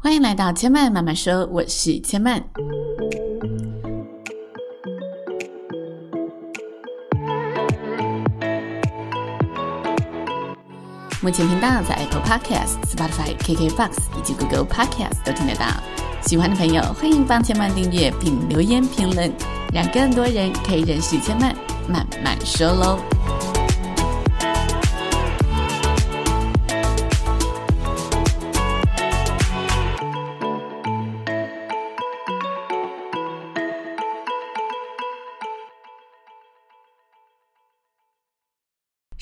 欢迎来到千嫚慢慢说，我是千嫚。目前频道在 Apple Podcast、Spotify、KKBox 以及 Google Podcast 都听得到。喜欢的朋友，欢迎帮千嫚订阅并留言评论，让更多人可以认识千嫚慢慢说喽。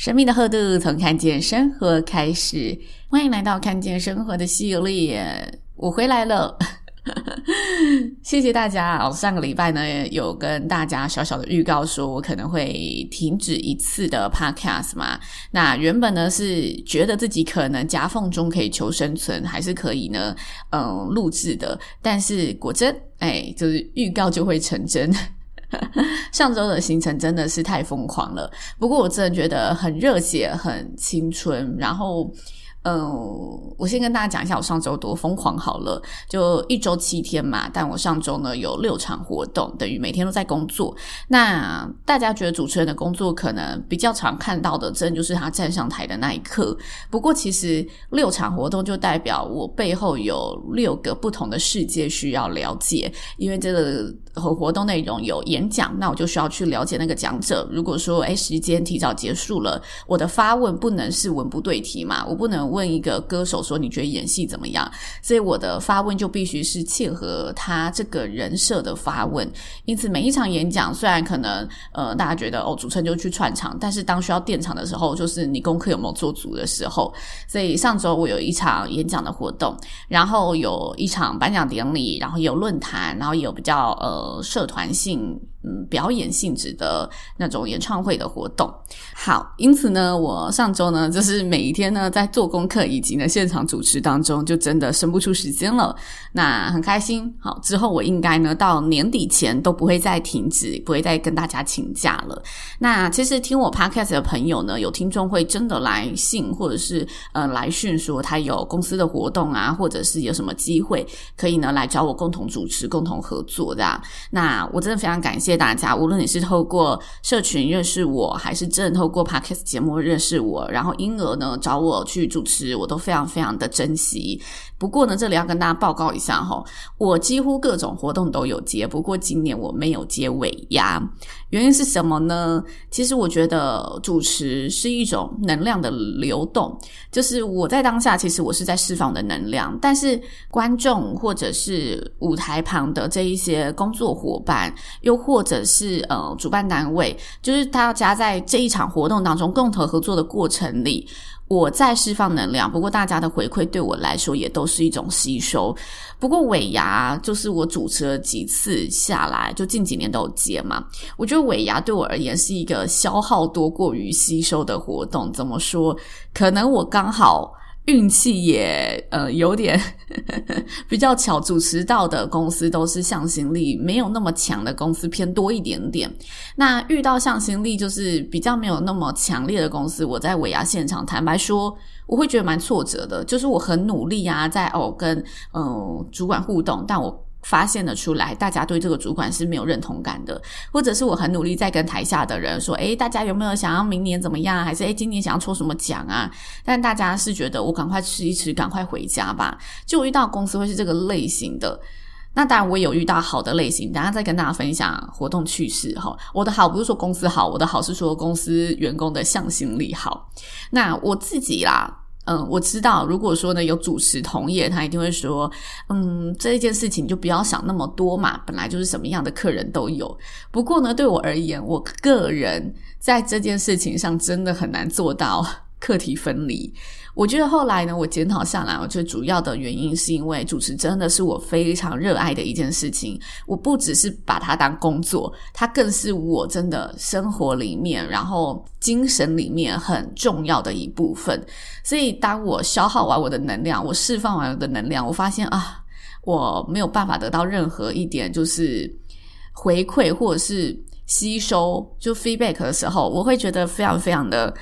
生命的厚度从看见生活开始，欢迎来到看见生活的系列。我回来了，谢谢大家。我上个礼拜呢，有跟大家小小的预告说，我可能会停止一次的 podcast 嘛。那原本呢是觉得自己可能夹缝中可以求生存，还是可以呢，嗯，录制的。但是果真，哎，就是预告就会成真。上周的行程真的是太疯狂了，不过我真的觉得很热血，很青春，然后。嗯，我先跟大家讲一下我上周多疯狂好了，就一周七天嘛，但我上周呢有六场活动，等于每天都在工作。那大家觉得主持人的工作可能比较常看到的，真的就是他站上台的那一刻。不过其实六场活动就代表我背后有六个不同的世界需要了解，因为这个和活动内容有演讲，那我就需要去了解那个讲者。如果说诶时间提早结束了，我的发问不能是文不对题嘛，我不能。问一个歌手说，你觉得演戏怎么样？所以我的发问就必须是切合他这个人设的发问。因此每一场演讲，虽然可能呃大家觉得哦主持人就去串场，但是当需要垫场的时候，就是你功课有没有做足的时候。所以上周我有一场演讲的活动，然后有一场颁奖典礼，然后有论坛，然后有比较呃社团性。嗯，表演性质的那种演唱会的活动。好，因此呢，我上周呢，就是每一天呢，在做功课以及呢现场主持当中，就真的生不出时间了。那很开心。好，之后我应该呢，到年底前都不会再停止，不会再跟大家请假了。那其实听我 podcast 的朋友呢，有听众会真的来信或者是呃来讯说他有公司的活动啊，或者是有什么机会可以呢来找我共同主持、共同合作这样。那我真的非常感谢。大家，无论你是透过社群认识我，还是真透过 Podcast 节目认识我，然后因而呢找我去主持，我都非常非常的珍惜。不过呢，这里要跟大家报告一下哈，我几乎各种活动都有接，不过今年我没有接尾牙，原因是什么呢？其实我觉得主持是一种能量的流动，就是我在当下，其实我是在释放的能量，但是观众或者是舞台旁的这一些工作伙伴，又或或者是呃主办单位，就是大家在这一场活动当中共同合作的过程里。我在释放能量，不过大家的回馈对我来说也都是一种吸收。不过尾牙就是我主持了几次下来，就近几年都有接嘛。我觉得尾牙对我而言是一个消耗多过于吸收的活动。怎么说？可能我刚好。运气也呃有点 比较巧，主持到的公司都是向心力没有那么强的公司偏多一点点。那遇到向心力就是比较没有那么强烈的公司，我在尾牙现场，坦白说，我会觉得蛮挫折的。就是我很努力啊，在哦跟嗯、主管互动，但我。发现了出来，大家对这个主管是没有认同感的，或者是我很努力在跟台下的人说，诶，大家有没有想要明年怎么样？还是诶，今年想要抽什么奖啊？但大家是觉得我赶快吃一吃，赶快回家吧。就遇到公司会是这个类型的，那当然我也有遇到好的类型，等下再跟大家分享活动趣事哈。我的好不是说公司好，我的好是说公司员工的向心力好。那我自己啦。嗯，我知道，如果说呢有主持同业，他一定会说，嗯，这一件事情就不要想那么多嘛，本来就是什么样的客人都有。不过呢，对我而言，我个人在这件事情上真的很难做到。课题分离，我觉得后来呢，我检讨下来，我觉得主要的原因是因为主持真的是我非常热爱的一件事情。我不只是把它当工作，它更是我真的生活里面，然后精神里面很重要的一部分。所以，当我消耗完我的能量，我释放完我的能量，我发现啊，我没有办法得到任何一点就是回馈或者是吸收，就 feedback 的时候，我会觉得非常非常的。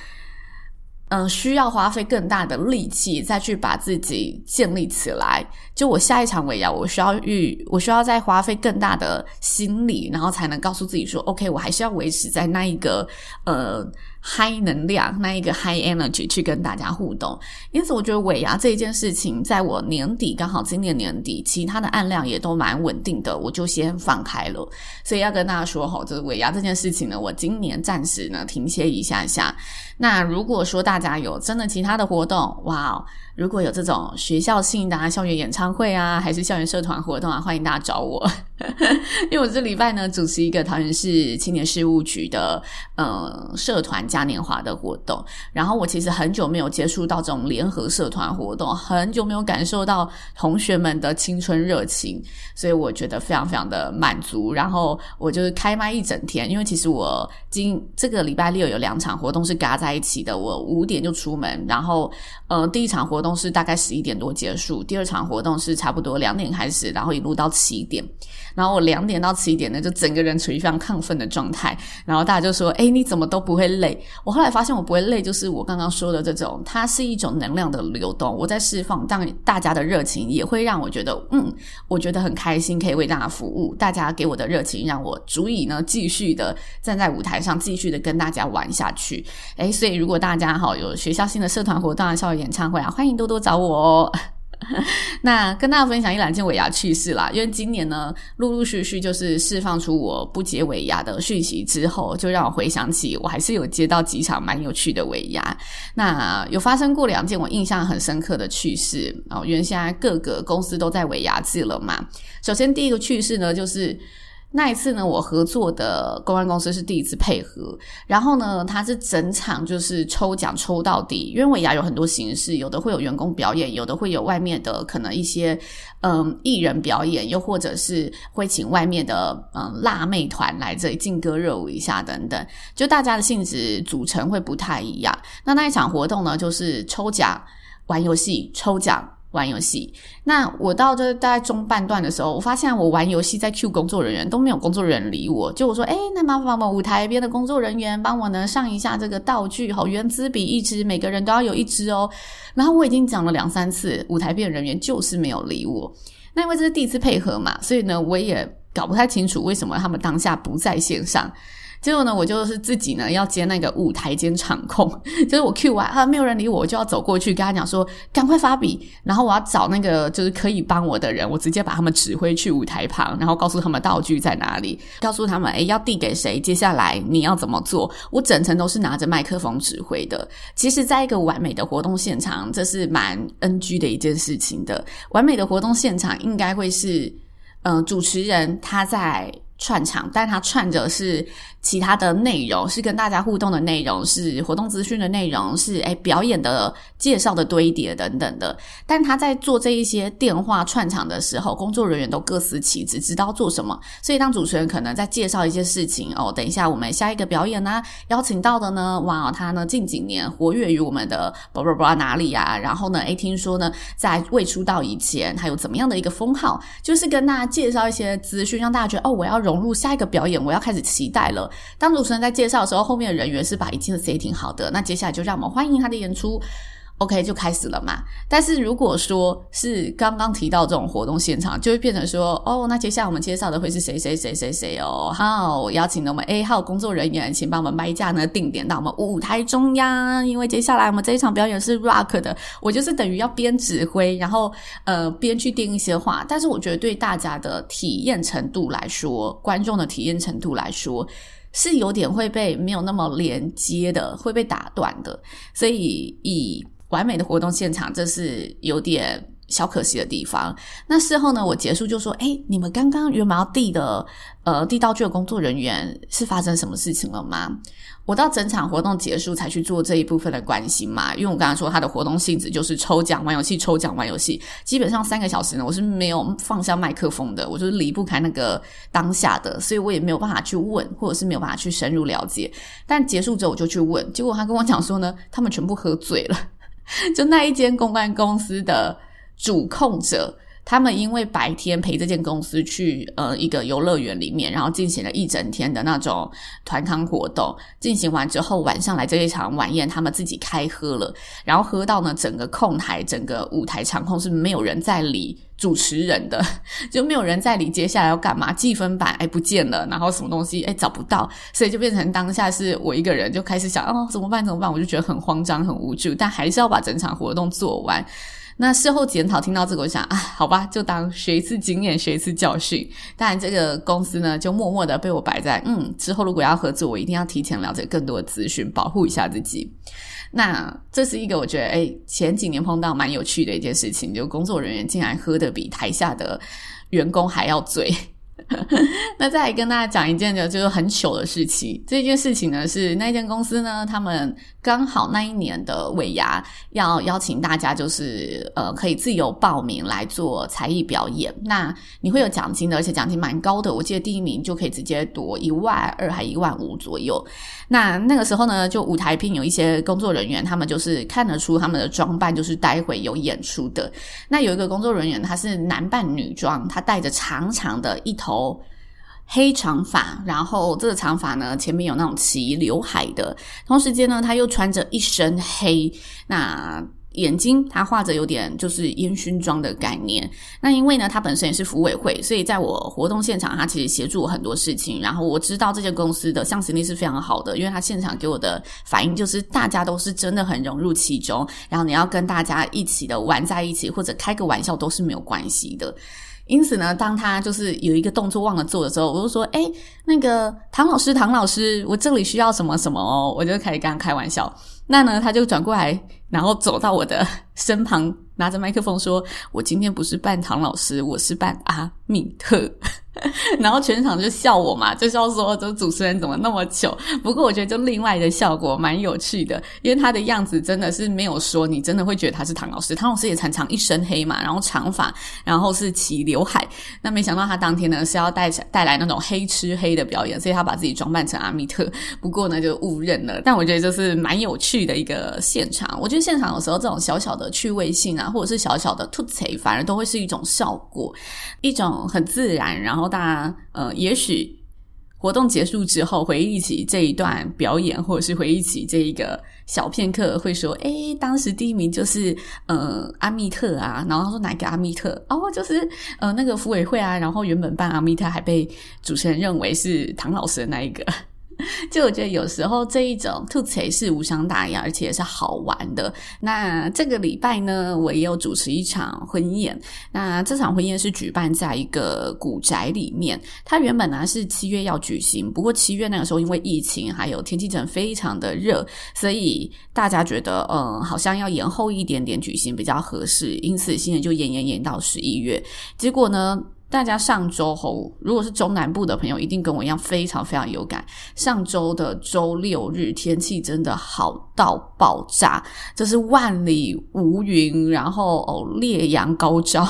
嗯，需要花费更大的力气再去把自己建立起来。就我下一场尾牙，我需要预，我需要再花费更大的心力，然后才能告诉自己说，OK，我还是要维持在那一个呃。High 能量，那一个 high energy 去跟大家互动，因此我觉得尾牙这一件事情，在我年底刚好今年年底，其他的案量也都蛮稳定的，我就先放开了。所以要跟大家说哈，就是尾牙这件事情呢，我今年暂时呢停歇一下下。那如果说大家有真的其他的活动，哇，如果有这种学校性的啊，校园演唱会啊，还是校园社团活动啊，欢迎大家找我。因为我这礼拜呢主持一个桃园市青年事务局的呃社团嘉年华的活动，然后我其实很久没有接触到这种联合社团活动，很久没有感受到同学们的青春热情，所以我觉得非常非常的满足。然后我就是开麦一整天，因为其实我今这个礼拜六有两场活动是嘎在一起的，我五点就出门，然后呃第一场活动是大概十一点多结束，第二场活动是差不多两点开始，然后一路到七点。然后我两点到七点呢，就整个人处于非常亢奋的状态。然后大家就说：“诶，你怎么都不会累？”我后来发现我不会累，就是我刚刚说的这种，它是一种能量的流动。我在释放，当大家的热情也会让我觉得，嗯，我觉得很开心，可以为大家服务。大家给我的热情，让我足以呢继续的站在舞台上，继续的跟大家玩下去。诶，所以如果大家哈有学校新的社团活动啊、校园演唱会啊，欢迎多多找我哦。那跟大家分享一两件尾牙趣事啦，因为今年呢，陆陆续续就是释放出我不接尾牙的讯息之后，就让我回想起我还是有接到几场蛮有趣的尾牙。那有发生过两件我印象很深刻的趣事哦，因为现在各个公司都在尾牙治了嘛。首先第一个趣事呢，就是。那一次呢，我合作的公关公司是第一次配合，然后呢，他是整场就是抽奖抽到底，因为尾牙有很多形式，有的会有员工表演，有的会有外面的可能一些嗯艺人表演，又或者是会请外面的嗯辣妹团来这里劲歌热舞一下等等，就大家的性质组成会不太一样。那那一场活动呢，就是抽奖、玩游戏、抽奖。玩游戏，那我到这大概中半段的时候，我发现我玩游戏在 Q 工作人员都没有工作人员理我，就我说，诶，那麻烦我们舞台边的工作人员帮我呢上一下这个道具，好，原子笔一支，每个人都要有一支哦。然后我已经讲了两三次，舞台边的人员就是没有理我。那因为这是第一次配合嘛，所以呢，我也搞不太清楚为什么他们当下不在线上。结果呢，我就是自己呢要接那个舞台兼场控，就是我 Q 完啊，没有人理我，我就要走过去跟他讲说，赶快发笔，然后我要找那个就是可以帮我的人，我直接把他们指挥去舞台旁，然后告诉他们道具在哪里，告诉他们诶要递给谁，接下来你要怎么做，我整程都是拿着麦克风指挥的。其实，在一个完美的活动现场，这是蛮 NG 的一件事情的。完美的活动现场应该会是，嗯、主持人他在串场，但他串着是。其他的内容是跟大家互动的内容，是活动资讯的内容，是诶表演的介绍的堆叠等等的。但他在做这一些电话串场的时候，工作人员都各司其职，知道做什么。所以当主持人可能在介绍一些事情哦，等一下我们下一个表演呢，邀请到的呢，哇，他呢近几年活跃于我们的不不不哪里啊？然后呢，诶听说呢在未出道以前，还有怎么样的一个封号，就是跟大家介绍一些资讯，让大家觉得哦，我要融融入下一个表演，我要开始期待了。当主持人在介绍的时候，后面的人员是把一切都 setting 好的。那接下来就让我们欢迎他的演出，OK 就开始了嘛。但是如果说是刚刚提到这种活动现场，就会变成说，哦，那接下来我们介绍的会是谁谁谁谁谁哦。好，我邀请了我们 A 号工作人员，请帮我们麦架呢定点到我们舞台中央，因为接下来我们这一场表演是 rock 的，我就是等于要边指挥，然后呃边去定一些话。但是我觉得对大家的体验程度来说，观众的体验程度来说。是有点会被没有那么连接的，会被打断的，所以以完美的活动现场，这是有点小可惜的地方。那事后呢，我结束就说：“诶，你们刚刚原本要递的，呃，递道具的工作人员是发生什么事情了吗？”我到整场活动结束才去做这一部分的关心嘛，因为我刚刚说他的活动性质就是抽奖、玩游戏、抽奖、玩游戏，基本上三个小时呢，我是没有放下麦克风的，我就是离不开那个当下的，所以我也没有办法去问，或者是没有办法去深入了解。但结束之后我就去问，结果他跟我讲说呢，他们全部喝醉了，就那一间公关公司的主控者。他们因为白天陪这间公司去呃一个游乐园里面，然后进行了一整天的那种团康活动，进行完之后晚上来这一场晚宴，他们自己开喝了，然后喝到呢整个控台、整个舞台场控是没有人在理主持人的，就没有人在理接下来要干嘛，计分板哎不见了，然后什么东西哎找不到，所以就变成当下是我一个人就开始想哦怎么办怎么办，我就觉得很慌张很无助，但还是要把整场活动做完。那事后检讨，听到这个，我想啊，好吧，就当学一次经验，学一次教训。当然，这个公司呢，就默默的被我摆在嗯，之后如果要合作，我一定要提前了解更多的资讯，保护一下自己。那这是一个我觉得，诶，前几年碰到蛮有趣的一件事情，就工作人员竟然喝得比台下的员工还要醉。那再来跟大家讲一件就就是很糗的事情。这件事情呢，是那间公司呢，他们刚好那一年的尾牙要邀请大家，就是呃可以自由报名来做才艺表演。那你会有奖金的，而且奖金蛮高的。我记得第一名就可以直接夺一万二还一万五左右。那那个时候呢，就舞台厅有一些工作人员，他们就是看得出他们的装扮就是待会有演出的。那有一个工作人员，他是男扮女装，他带着长长的一头。黑长发，然后这个长发呢，前面有那种齐刘海的，同时间呢，他又穿着一身黑，那眼睛他画着有点就是烟熏妆的概念。那因为呢，他本身也是服委会，所以在我活动现场，他其实协助我很多事情。然后我知道这间公司的向心力是非常好的，因为他现场给我的反应就是大家都是真的很融入其中，然后你要跟大家一起的玩在一起，或者开个玩笑都是没有关系的。因此呢，当他就是有一个动作忘了做的时候，我就说：“诶，那个唐老师，唐老师，我这里需要什么什么哦。”我就开始跟他开玩笑。那呢，他就转过来，然后走到我的身旁，拿着麦克风说：“我今天不是扮唐老师，我是扮阿密特。” 然后全场就笑我嘛，就笑说这主持人怎么那么糗。不过我觉得就另外的效果蛮有趣的，因为他的样子真的是没有说，你真的会觉得他是唐老师。唐老师也常常一身黑嘛，然后长发，然后是齐刘海。那没想到他当天呢是要带带来那种黑吃黑的表演，所以他把自己装扮成阿密特。不过呢就误认了。但我觉得就是蛮有趣的一个现场。我觉得现场有时候这种小小的趣味性啊，或者是小小的凸槌，反而都会是一种效果，一种很自然，然后。大家呃，也许活动结束之后，回忆起这一段表演，或者是回忆起这一个小片刻，会说：“诶，当时第一名就是呃阿密特啊。”然后他说：“哪个阿密特？哦，就是呃那个服委会啊。”然后原本扮阿密特还被主持人认为是唐老师的那一个。就我觉得有时候这一种吐槽是无伤大雅，而且也是好玩的。那这个礼拜呢，我也有主持一场婚宴。那这场婚宴是举办在一个古宅里面。它原本呢是七月要举行，不过七月那个时候因为疫情还有天气真非常的热，所以大家觉得嗯好像要延后一点点举行比较合适，因此现在就延延延到十一月。结果呢，大家上周吼，如果是中南部的朋友，一定跟我一样非常非常有感。上周的周六日天气真的好到爆炸，就是万里无云，然后哦烈阳高照。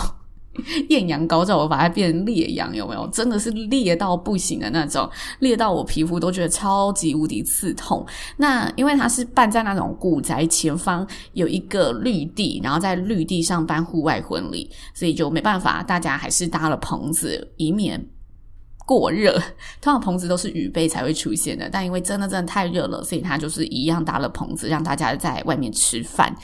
艳阳高照，我把它变成烈阳，有没有？真的是烈到不行的那种，烈到我皮肤都觉得超级无敌刺痛。那因为它是办在那种古宅前方有一个绿地，然后在绿地上办户外婚礼，所以就没办法，大家还是搭了棚子，以免过热。通常棚子都是雨备才会出现的，但因为真的真的太热了，所以他就是一样搭了棚子，让大家在外面吃饭。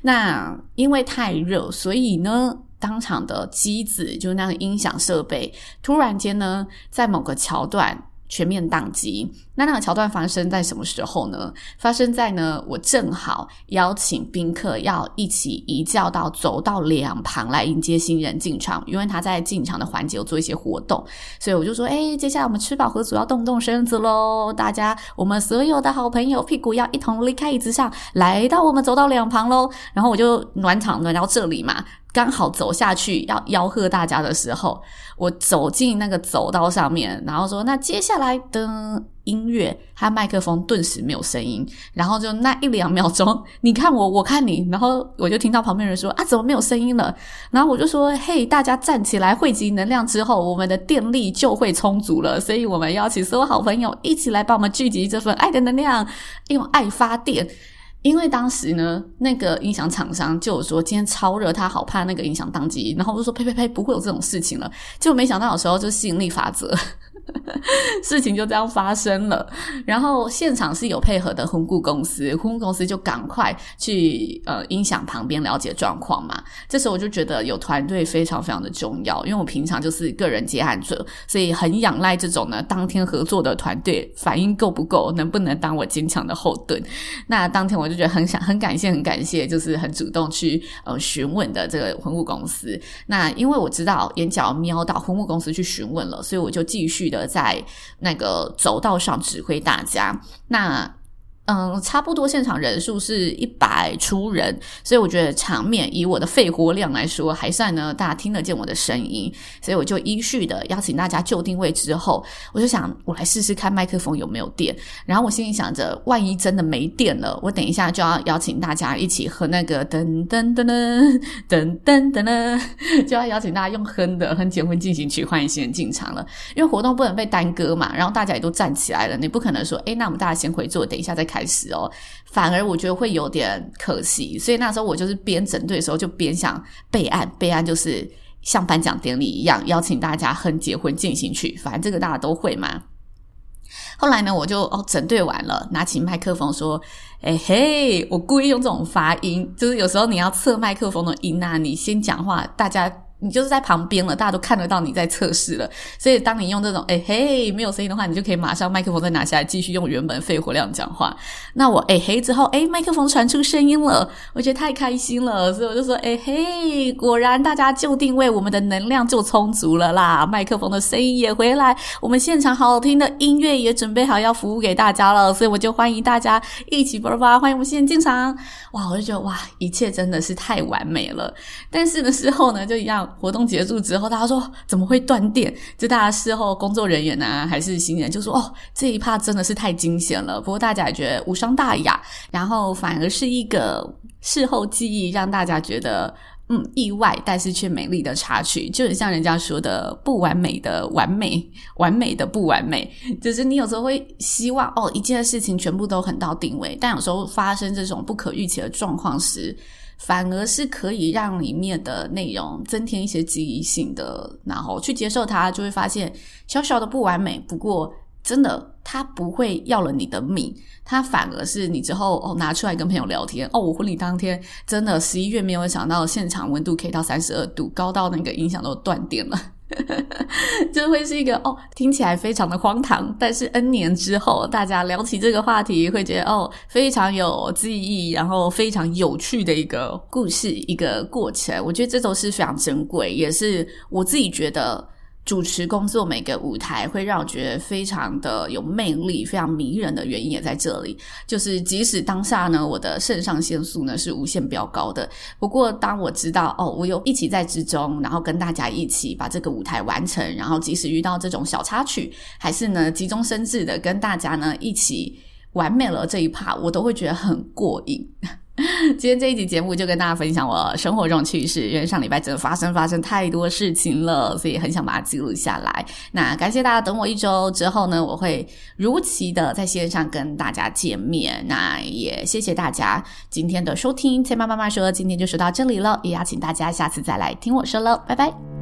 那因为太热，所以呢。当场的机子，就是那个音响设备，突然间呢，在某个桥段全面宕机。那那个桥段发生在什么时候呢？发生在呢，我正好邀请宾客要一起移轿到走道两旁来迎接新人进场，因为他在进场的环节有做一些活动，所以我就说，哎，接下来我们吃饱喝足要动动身子喽，大家，我们所有的好朋友屁股要一同离开椅子上，来到我们走道两旁喽。然后我就暖场暖到这里嘛，刚好走下去要吆喝大家的时候，我走进那个走道上面，然后说，那接下来的。音乐，他麦克风顿时没有声音，然后就那一两秒钟，你看我，我看你，然后我就听到旁边人说：“啊，怎么没有声音了？”然后我就说：“嘿，大家站起来，汇集能量之后，我们的电力就会充足了。所以我们邀请所有好朋友一起来帮我们聚集这份爱的能量，用爱发电。”因为当时呢，那个音响厂商就有说今天超热，他好怕那个音响当机，然后我就说呸呸呸，不会有这种事情了。就没想到有时候就吸引力法则。事情就这样发生了，然后现场是有配合的婚顾公司，婚顾公司就赶快去呃音响旁边了解状况嘛。这时候我就觉得有团队非常非常的重要，因为我平常就是个人接案者，所以很仰赖这种呢当天合作的团队反应够不够，能不能当我坚强的后盾。那当天我就觉得很想很感谢很感谢，就是很主动去呃询问的这个婚顾公司。那因为我知道眼角瞄到婚顾公司去询问了，所以我就继续的。在那个走道上指挥大家，那。嗯，差不多现场人数是一百出人，所以我觉得场面以我的肺活量来说，还算呢，大家听得见我的声音，所以我就依序的邀请大家就定位之后，我就想我来试试看麦克风有没有电，然后我心里想着，万一真的没电了，我等一下就要邀请大家一起和那个噔噔噔噔噔噔噔噔，就要邀请大家用哼的哼结婚进行曲欢迎新人进场了，因为活动不能被耽搁嘛，然后大家也都站起来了，你不可能说，诶，那我们大家先回座，等一下再开。开始哦，反而我觉得会有点可惜，所以那时候我就是边整队的时候就边想备案，备案就是像颁奖典礼一样邀请大家哼结婚进行曲，反正这个大家都会嘛。后来呢，我就哦整队完了，拿起麦克风说：“哎嘿，我故意用这种发音，就是有时候你要测麦克风的音啊，你先讲话，大家。”你就是在旁边了，大家都看得到你在测试了，所以当你用这种哎嘿没有声音的话，你就可以马上麦克风再拿下来，继续用原本肺活量讲话。那我哎嘿之后，哎麦克风传出声音了，我觉得太开心了，所以我就说哎嘿，果然大家就定位，我们的能量就充足了啦，麦克风的声音也回来，我们现场好听的音乐也准备好要服务给大家了，所以我就欢迎大家一起啵啵，欢迎我们新人进场。哇，我就觉得哇，一切真的是太完美了。但是的时候呢就一样。活动结束之后，大家说怎么会断电？就大家事后工作人员啊，还是新人就说哦，这一趴真的是太惊险了。不过大家也觉得无伤大雅，然后反而是一个事后记忆，让大家觉得嗯意外，但是却美丽的插曲，就很像人家说的不完美的完美，完美的不完美。就是你有时候会希望哦，一件事情全部都很到定位，但有时候发生这种不可预期的状况时。反而是可以让里面的内容增添一些记忆性的，然后去接受它，就会发现小小的不完美。不过，真的，它不会要了你的命，它反而是你之后哦拿出来跟朋友聊天哦。我婚礼当天真的十一月没有想到现场温度可以到三十二度，高到那个音响都断电了。就会是一个哦，听起来非常的荒唐，但是 N 年之后，大家聊起这个话题，会觉得哦，非常有记忆，然后非常有趣的一个故事，一个过程。我觉得这都是非常珍贵，也是我自己觉得。主持工作每个舞台会让我觉得非常的有魅力，非常迷人的原因也在这里。就是即使当下呢，我的肾上腺素呢是无限飙高的，不过当我知道哦，我有一起在之中，然后跟大家一起把这个舞台完成，然后即使遇到这种小插曲，还是呢急中生智的跟大家呢一起完美了这一趴，我都会觉得很过瘾。今天这一集节目就跟大家分享我生活中趣事，因为上礼拜真的发生发生太多事情了，所以很想把它记录下来。那感谢大家等我一周之后呢，我会如期的在线上跟大家见面。那也谢谢大家今天的收听，千妈妈妈说今天就说到这里了，也邀请大家下次再来听我说喽，拜拜。